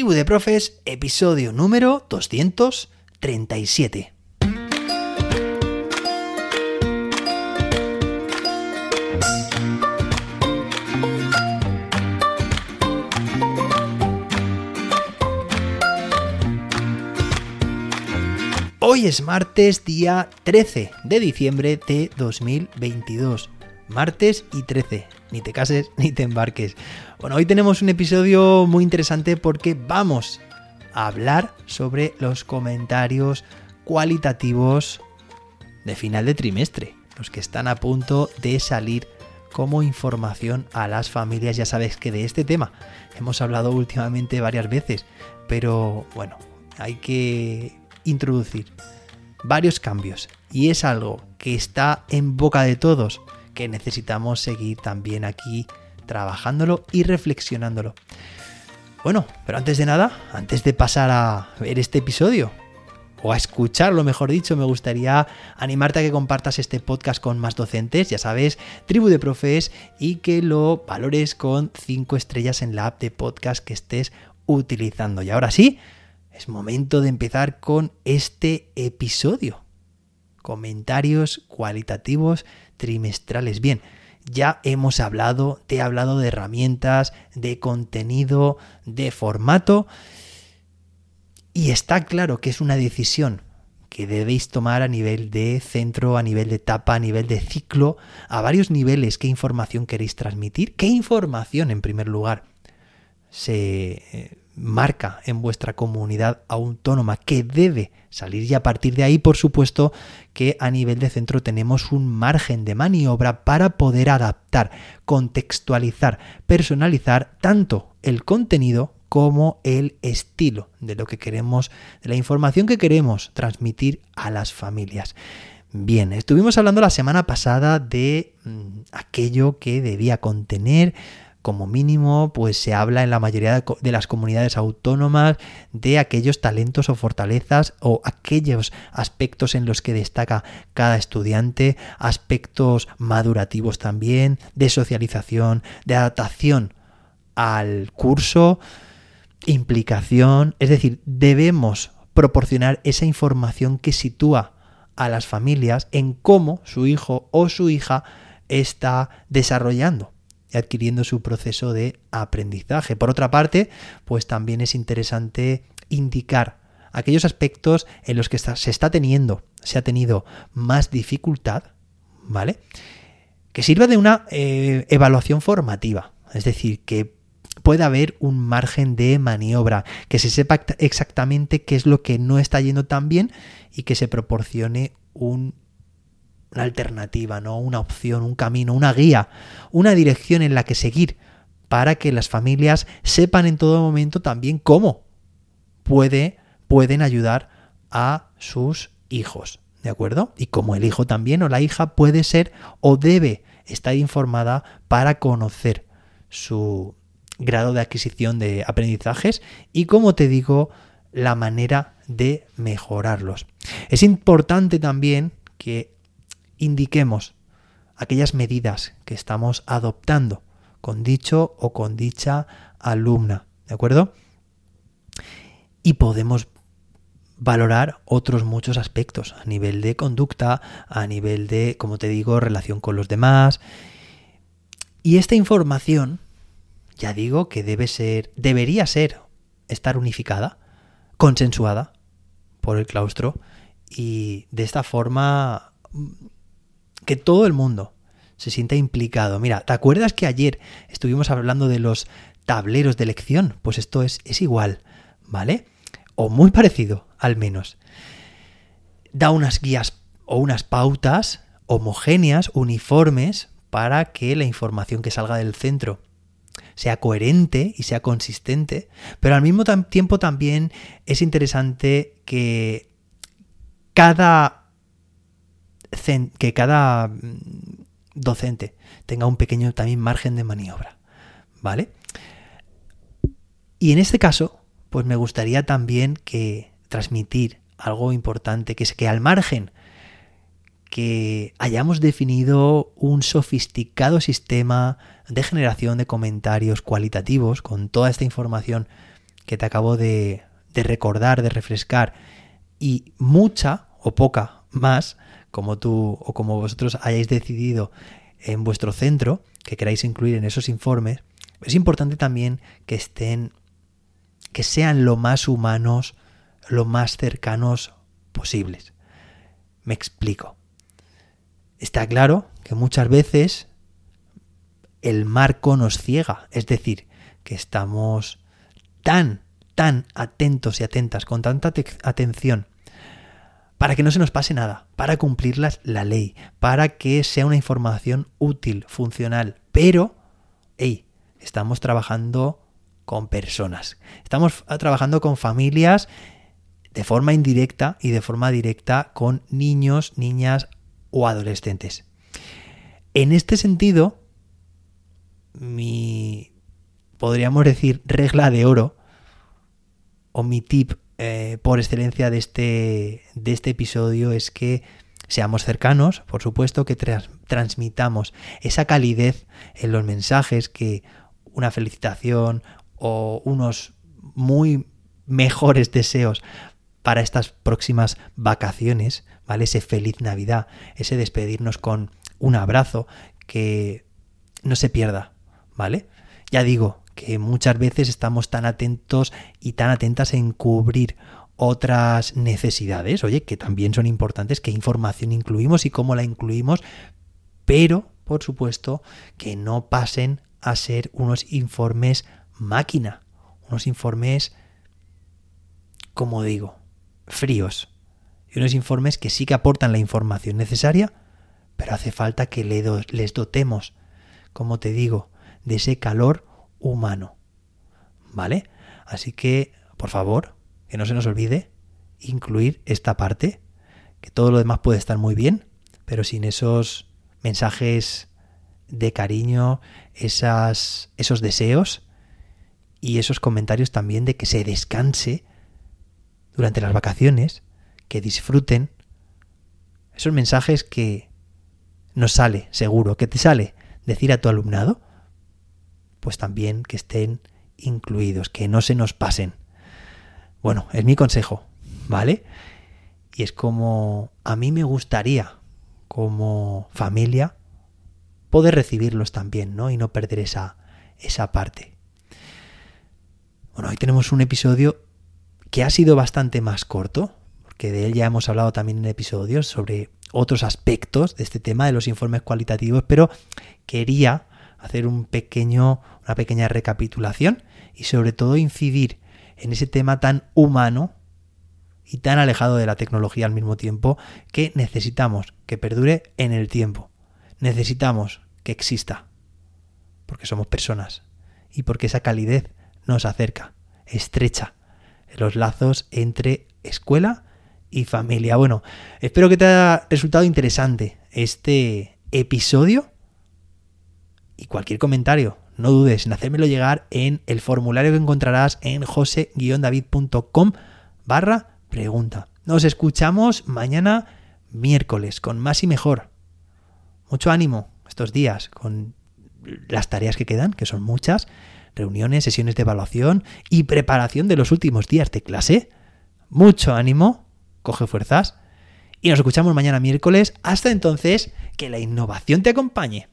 De Profes, episodio número 237. Hoy es martes, día 13 de diciembre de 2022. Martes y 13. Ni te cases ni te embarques. Bueno, hoy tenemos un episodio muy interesante porque vamos a hablar sobre los comentarios cualitativos de final de trimestre. Los que están a punto de salir como información a las familias. Ya sabes que de este tema hemos hablado últimamente varias veces, pero bueno, hay que introducir varios cambios y es algo que está en boca de todos, que necesitamos seguir también aquí trabajándolo y reflexionándolo. Bueno, pero antes de nada, antes de pasar a ver este episodio, o a escucharlo, mejor dicho, me gustaría animarte a que compartas este podcast con más docentes, ya sabes, tribu de profes, y que lo valores con 5 estrellas en la app de podcast que estés utilizando. Y ahora sí, es momento de empezar con este episodio. Comentarios cualitativos trimestrales. Bien, ya hemos hablado, te he hablado de herramientas, de contenido, de formato. Y está claro que es una decisión que debéis tomar a nivel de centro, a nivel de etapa, a nivel de ciclo, a varios niveles. ¿Qué información queréis transmitir? ¿Qué información, en primer lugar, se eh, marca en vuestra comunidad autónoma que debe salir y a partir de ahí por supuesto que a nivel de centro tenemos un margen de maniobra para poder adaptar, contextualizar, personalizar tanto el contenido como el estilo de lo que queremos, de la información que queremos transmitir a las familias. Bien, estuvimos hablando la semana pasada de mm, aquello que debía contener como mínimo, pues se habla en la mayoría de las comunidades autónomas de aquellos talentos o fortalezas o aquellos aspectos en los que destaca cada estudiante, aspectos madurativos también, de socialización, de adaptación al curso, implicación, es decir, debemos proporcionar esa información que sitúa a las familias en cómo su hijo o su hija está desarrollando adquiriendo su proceso de aprendizaje. Por otra parte, pues también es interesante indicar aquellos aspectos en los que se está teniendo, se ha tenido más dificultad, ¿vale? Que sirva de una eh, evaluación formativa, es decir, que pueda haber un margen de maniobra, que se sepa exactamente qué es lo que no está yendo tan bien y que se proporcione un una alternativa, ¿no? Una opción, un camino, una guía, una dirección en la que seguir para que las familias sepan en todo momento también cómo puede, pueden ayudar a sus hijos, ¿de acuerdo? Y cómo el hijo también o la hija puede ser o debe estar informada para conocer su grado de adquisición de aprendizajes y, como te digo, la manera de mejorarlos. Es importante también que indiquemos aquellas medidas que estamos adoptando con dicho o con dicha alumna, ¿de acuerdo? Y podemos valorar otros muchos aspectos a nivel de conducta, a nivel de, como te digo, relación con los demás. Y esta información, ya digo que debe ser, debería ser, estar unificada, consensuada por el claustro y de esta forma que todo el mundo se sienta implicado. Mira, ¿te acuerdas que ayer estuvimos hablando de los tableros de elección? Pues esto es, es igual, ¿vale? O muy parecido, al menos. Da unas guías o unas pautas homogéneas, uniformes, para que la información que salga del centro sea coherente y sea consistente, pero al mismo tiempo también es interesante que cada que cada mm, docente tenga un pequeño también margen de maniobra, ¿vale? Y en este caso, pues me gustaría también que transmitir algo importante, que es que al margen que hayamos definido un sofisticado sistema de generación de comentarios cualitativos con toda esta información que te acabo de, de recordar, de refrescar, y mucha o poca más, como tú o como vosotros hayáis decidido en vuestro centro, que queráis incluir en esos informes, es importante también que estén, que sean lo más humanos, lo más cercanos posibles. Me explico. Está claro que muchas veces el marco nos ciega, es decir, que estamos tan, tan atentos y atentas, con tanta atención, para que no se nos pase nada, para cumplir la ley, para que sea una información útil, funcional, pero, hey, estamos trabajando con personas, estamos trabajando con familias de forma indirecta y de forma directa con niños, niñas o adolescentes. En este sentido, mi, podríamos decir, regla de oro, o mi tip eh, por excelencia de este, de este episodio es que seamos cercanos, por supuesto, que transmitamos esa calidez en los mensajes, que una felicitación o unos muy mejores deseos para estas próximas vacaciones, ¿vale? Ese feliz Navidad, ese despedirnos con un abrazo, que no se pierda, ¿vale? Ya digo que muchas veces estamos tan atentos y tan atentas en cubrir otras necesidades, oye, que también son importantes, qué información incluimos y cómo la incluimos, pero, por supuesto, que no pasen a ser unos informes máquina, unos informes, como digo, fríos, y unos informes que sí que aportan la información necesaria, pero hace falta que les dotemos, como te digo, de ese calor humano. ¿Vale? Así que, por favor, que no se nos olvide incluir esta parte, que todo lo demás puede estar muy bien, pero sin esos mensajes de cariño, esas, esos deseos y esos comentarios también de que se descanse durante las vacaciones, que disfruten, esos mensajes que nos sale, seguro, que te sale decir a tu alumnado, pues también que estén incluidos, que no se nos pasen. Bueno, es mi consejo, ¿vale? Y es como a mí me gustaría, como familia, poder recibirlos también, ¿no? Y no perder esa, esa parte. Bueno, hoy tenemos un episodio que ha sido bastante más corto, porque de él ya hemos hablado también en episodios sobre otros aspectos de este tema de los informes cualitativos, pero quería hacer un pequeño, una pequeña recapitulación y sobre todo incidir en ese tema tan humano y tan alejado de la tecnología al mismo tiempo que necesitamos que perdure en el tiempo. Necesitamos que exista, porque somos personas y porque esa calidez nos acerca, estrecha los lazos entre escuela y familia. Bueno, espero que te haya resultado interesante este episodio y cualquier comentario, no dudes en hacérmelo llegar en el formulario que encontrarás en jose-david.com barra pregunta. Nos escuchamos mañana miércoles con más y mejor. Mucho ánimo estos días con las tareas que quedan, que son muchas, reuniones, sesiones de evaluación y preparación de los últimos días de clase. Mucho ánimo, coge fuerzas y nos escuchamos mañana miércoles. Hasta entonces, que la innovación te acompañe.